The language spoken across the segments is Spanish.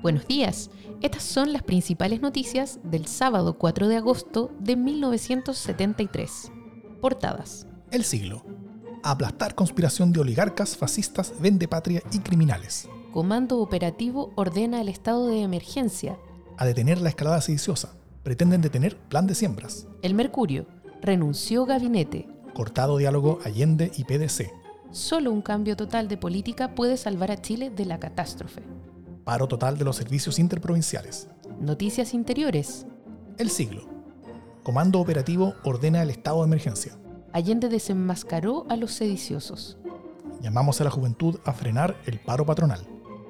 Buenos días. Estas son las principales noticias del sábado 4 de agosto de 1973. Portadas. El siglo. Aplastar conspiración de oligarcas, fascistas, vende patria y criminales. Comando Operativo ordena el estado de emergencia. A detener la escalada sediciosa. Pretenden detener plan de siembras. El Mercurio. Renunció gabinete. Cortado diálogo Allende y PDC. Solo un cambio total de política puede salvar a Chile de la catástrofe. Paro total de los servicios interprovinciales. Noticias interiores. El siglo. Comando operativo ordena el estado de emergencia. Allende desenmascaró a los sediciosos. Llamamos a la juventud a frenar el paro patronal.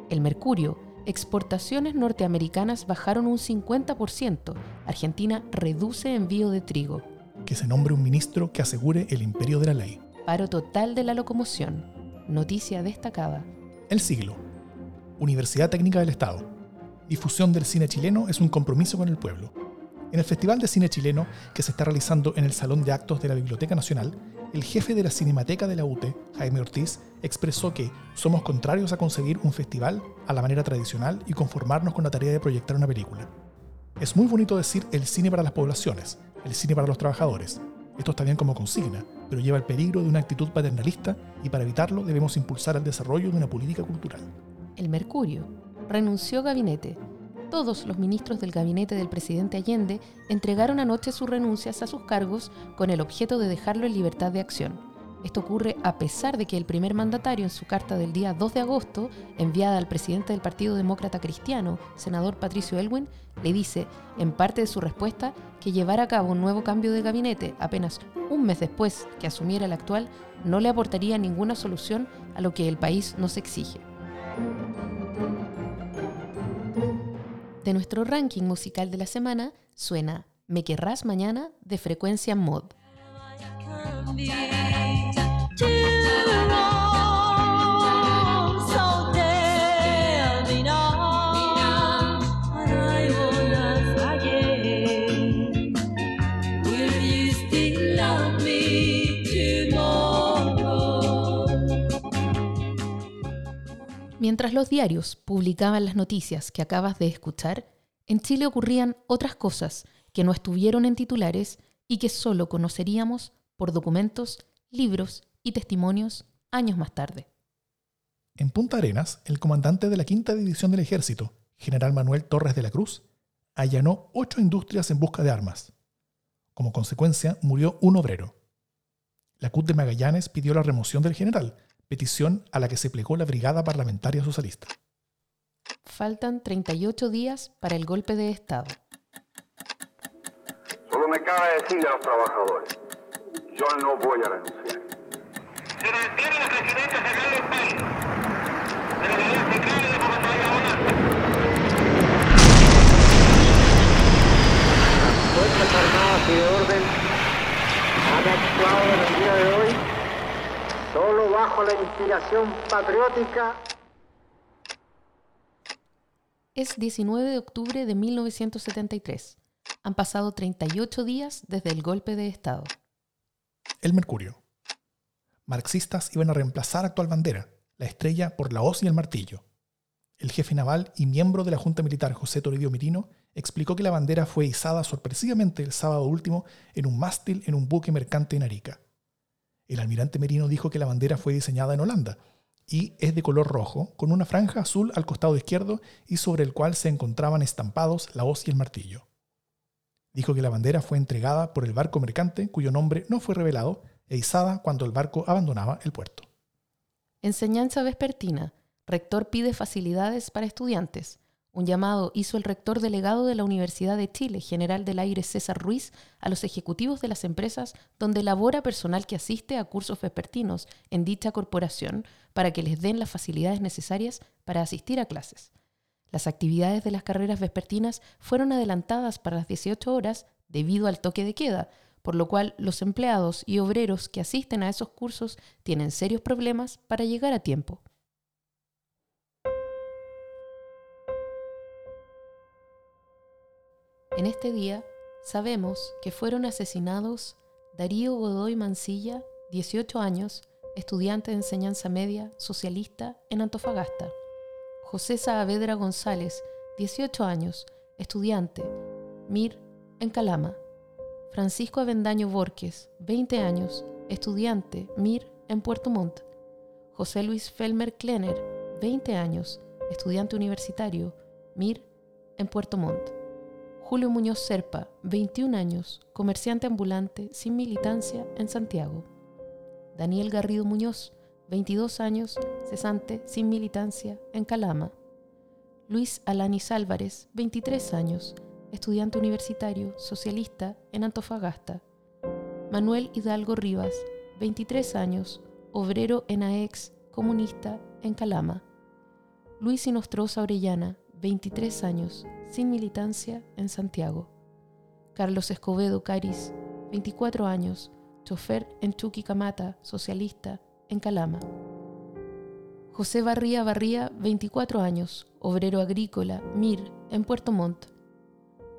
El Mercurio. Exportaciones norteamericanas bajaron un 50%. Argentina reduce envío de trigo. Que se nombre un ministro que asegure el imperio de la ley. Paro total de la locomoción. Noticia destacada. El siglo. Universidad Técnica del Estado. Difusión del cine chileno es un compromiso con el pueblo. En el Festival de Cine Chileno, que se está realizando en el Salón de Actos de la Biblioteca Nacional, el jefe de la Cinemateca de la UTE, Jaime Ortiz, expresó que somos contrarios a concebir un festival a la manera tradicional y conformarnos con la tarea de proyectar una película. Es muy bonito decir el cine para las poblaciones, el cine para los trabajadores. Esto está bien como consigna, pero lleva el peligro de una actitud paternalista y para evitarlo debemos impulsar el desarrollo de una política cultural el Mercurio, renunció gabinete. Todos los ministros del gabinete del presidente Allende entregaron anoche sus renuncias a sus cargos con el objeto de dejarlo en libertad de acción. Esto ocurre a pesar de que el primer mandatario en su carta del día 2 de agosto, enviada al presidente del Partido Demócrata Cristiano, senador Patricio Elwin, le dice, en parte de su respuesta, que llevar a cabo un nuevo cambio de gabinete apenas un mes después que asumiera el actual no le aportaría ninguna solución a lo que el país nos exige. De nuestro ranking musical de la semana suena Me querrás mañana de frecuencia mod. Mientras los diarios publicaban las noticias que acabas de escuchar, en Chile ocurrían otras cosas que no estuvieron en titulares y que solo conoceríamos por documentos, libros y testimonios años más tarde. En Punta Arenas, el comandante de la Quinta División del Ejército, general Manuel Torres de la Cruz, allanó ocho industrias en busca de armas. Como consecuencia, murió un obrero. La CUT de Magallanes pidió la remoción del general, petición a la que se plegó la Brigada Parlamentaria Socialista. Faltan 38 días para el golpe de Estado. Solo me cabe decirle a los trabajadores, yo no voy a renunciar. Se mantiene la presidencia general del país, de la y de comandante Bonanza. Fuerzas Armadas y de Orden han actuado en el día de hoy solo bajo la inspiración patriótica. Es 19 de octubre de 1973. Han pasado 38 días desde el golpe de Estado. El Mercurio. Marxistas iban a reemplazar actual bandera, la estrella por la hoz y el martillo. El jefe naval y miembro de la Junta Militar José Toribio Mirino explicó que la bandera fue izada sorpresivamente el sábado último en un mástil en un buque mercante en Arica. El almirante Merino dijo que la bandera fue diseñada en Holanda y es de color rojo, con una franja azul al costado izquierdo y sobre el cual se encontraban estampados la hoz y el martillo. Dijo que la bandera fue entregada por el barco mercante cuyo nombre no fue revelado e izada cuando el barco abandonaba el puerto. Enseñanza vespertina. Rector pide facilidades para estudiantes. Un llamado hizo el rector delegado de la Universidad de Chile, general del aire César Ruiz, a los ejecutivos de las empresas donde labora personal que asiste a cursos vespertinos en dicha corporación para que les den las facilidades necesarias para asistir a clases. Las actividades de las carreras vespertinas fueron adelantadas para las 18 horas debido al toque de queda, por lo cual los empleados y obreros que asisten a esos cursos tienen serios problemas para llegar a tiempo. En este día sabemos que fueron asesinados Darío Godoy Mancilla, 18 años, estudiante de enseñanza media, socialista en Antofagasta. José Saavedra González, 18 años, estudiante, MIR, en Calama. Francisco Avendaño Borges, 20 años, estudiante, MIR, en Puerto Montt. José Luis Felmer Klenner, 20 años, estudiante universitario, MIR, en Puerto Montt. Julio Muñoz Serpa, 21 años, comerciante ambulante sin militancia en Santiago. Daniel Garrido Muñoz, 22 años, cesante sin militancia en Calama. Luis Alanis Álvarez, 23 años, estudiante universitario, socialista en Antofagasta. Manuel Hidalgo Rivas, 23 años, obrero en AEX, comunista en Calama. Luis Inostroza Orellana, 23 años, sin militancia en Santiago. Carlos Escobedo Caris, 24 años, chofer en Chuquicamata, socialista, en Calama. José Barría Barría, 24 años, obrero agrícola, MIR, en Puerto Montt.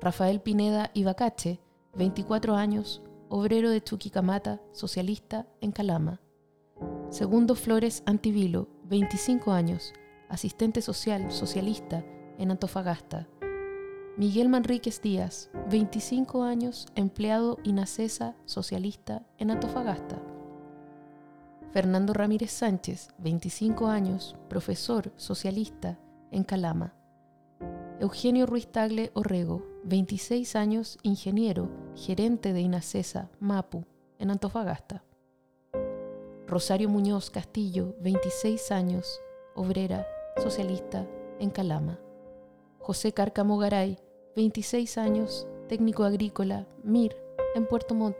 Rafael Pineda Ibacache, 24 años, obrero de Chuquicamata, socialista, en Calama. Segundo Flores Antivilo, 25 años, asistente social, socialista, en Antofagasta. Miguel Manríquez Díaz, 25 años, empleado INACESA socialista en Antofagasta. Fernando Ramírez Sánchez, 25 años, profesor socialista en Calama. Eugenio Ruiz Tagle Orrego, 26 años, ingeniero, gerente de INACESA MAPU en Antofagasta. Rosario Muñoz Castillo, 26 años, obrera, socialista en Calama. José Cárcamo Garay, 26 años, técnico agrícola, MIR, en Puerto Montt.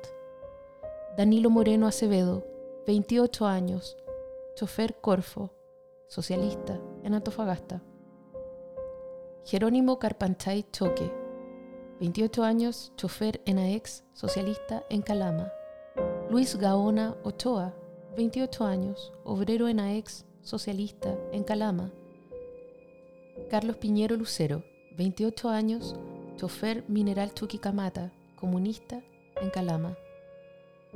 Danilo Moreno Acevedo, 28 años, chofer Corfo, socialista, en Antofagasta. Jerónimo Carpanchay Choque, 28 años, chofer en AEX, socialista, en Calama. Luis Gaona Ochoa, 28 años, obrero en AEX, socialista, en Calama. Carlos Piñero Lucero, 28 años, chofer mineral Chuquicamata, comunista en Calama.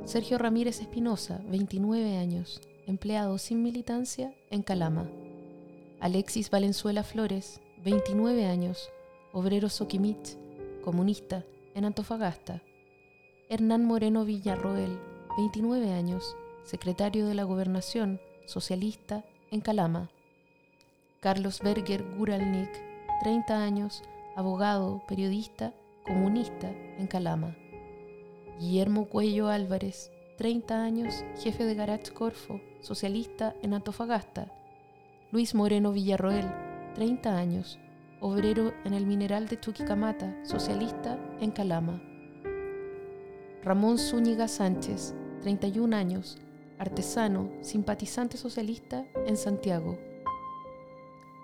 Sergio Ramírez Espinosa, 29 años, empleado sin militancia en Calama. Alexis Valenzuela Flores, 29 años, obrero Soquimich, comunista en Antofagasta. Hernán Moreno Villarroel, 29 años, secretario de la Gobernación, socialista en Calama. Carlos Berger Guralnik, 30 años, abogado, periodista, comunista en Calama. Guillermo Cuello Álvarez, 30 años, jefe de Garage Corfo, socialista en Antofagasta. Luis Moreno Villarroel, 30 años, obrero en el mineral de Chuquicamata, socialista en Calama. Ramón Zúñiga Sánchez, 31 años, artesano, simpatizante socialista en Santiago.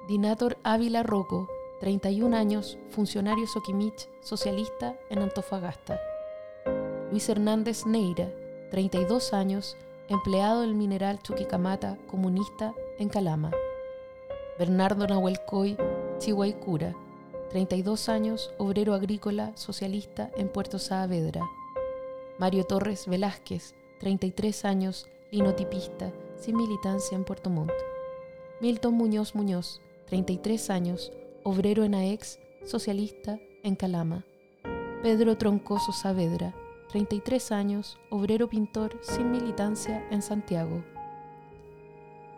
Dinator Ávila Rocco, 31 años, funcionario Soquimich, socialista en Antofagasta. Luis Hernández Neira, 32 años, empleado del mineral Chuquicamata, comunista en Calama. Bernardo Nahuelcoy Chihuaycura, 32 años, obrero agrícola, socialista en Puerto Saavedra. Mario Torres Velázquez, 33 años, linotipista, sin militancia en Puerto Montt. Milton Muñoz Muñoz, 33 años, obrero en AEX, socialista en Calama. Pedro Troncoso Saavedra, 33 años, obrero pintor sin militancia en Santiago.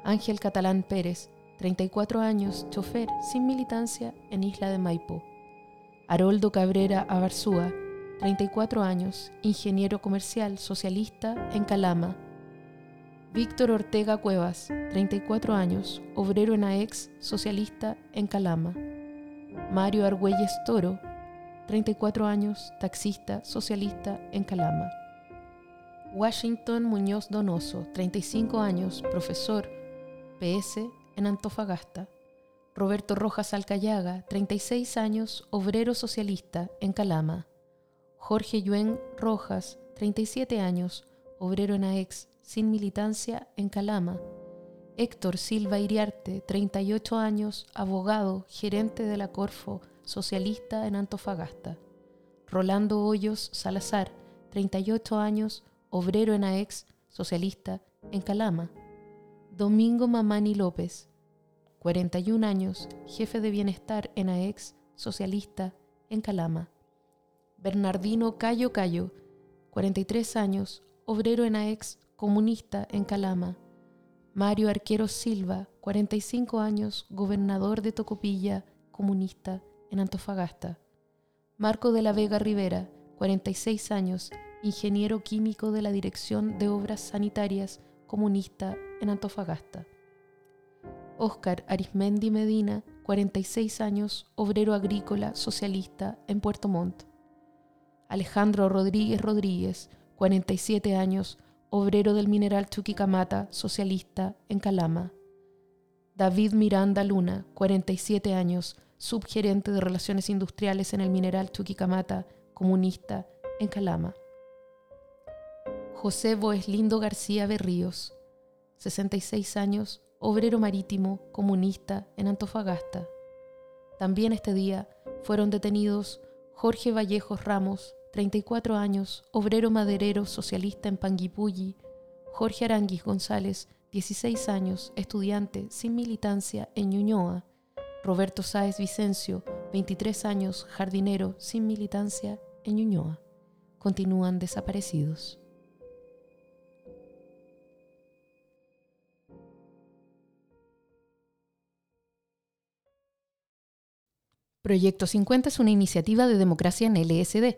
Ángel Catalán Pérez, 34 años, chofer sin militancia en Isla de Maipo. Haroldo Cabrera Abarzúa, 34 años, ingeniero comercial socialista en Calama. Víctor Ortega Cuevas, 34 años, obrero en AEX, socialista en Calama. Mario Argüelles Toro, 34 años, taxista, socialista en Calama. Washington Muñoz Donoso, 35 años, profesor, PS en Antofagasta. Roberto Rojas Alcayaga, 36 años, obrero socialista en Calama. Jorge Yuen Rojas, 37 años, obrero en AEX, sin militancia en Calama. Héctor Silva Iriarte, 38 años, abogado, gerente de la Corfo, socialista en Antofagasta. Rolando Hoyos Salazar, 38 años, obrero en AEX, socialista en Calama. Domingo Mamani López, 41 años, jefe de bienestar en AEX, socialista en Calama. Bernardino Cayo Cayo, 43 años, obrero en AEX, comunista en Calama. Mario Arquero Silva, 45 años, gobernador de Tocopilla, comunista en Antofagasta. Marco de la Vega Rivera, 46 años, ingeniero químico de la Dirección de Obras Sanitarias, comunista en Antofagasta. Óscar Arismendi Medina, 46 años, obrero agrícola socialista en Puerto Montt. Alejandro Rodríguez Rodríguez, 47 años, obrero del mineral Chuquicamata, socialista en Calama. David Miranda Luna, 47 años, subgerente de Relaciones Industriales en el mineral Chuquicamata, comunista en Calama. José Boeslindo García Berríos, 66 años, obrero marítimo, comunista en Antofagasta. También este día fueron detenidos Jorge Vallejos Ramos, 34 años, obrero maderero socialista en Panguipulli, Jorge Aranguis González, 16 años, estudiante sin militancia en Ñuñoa, Roberto Sáez Vicencio, 23 años, jardinero sin militancia en Ñuñoa. Continúan desaparecidos. Proyecto 50 es una iniciativa de democracia en LSD,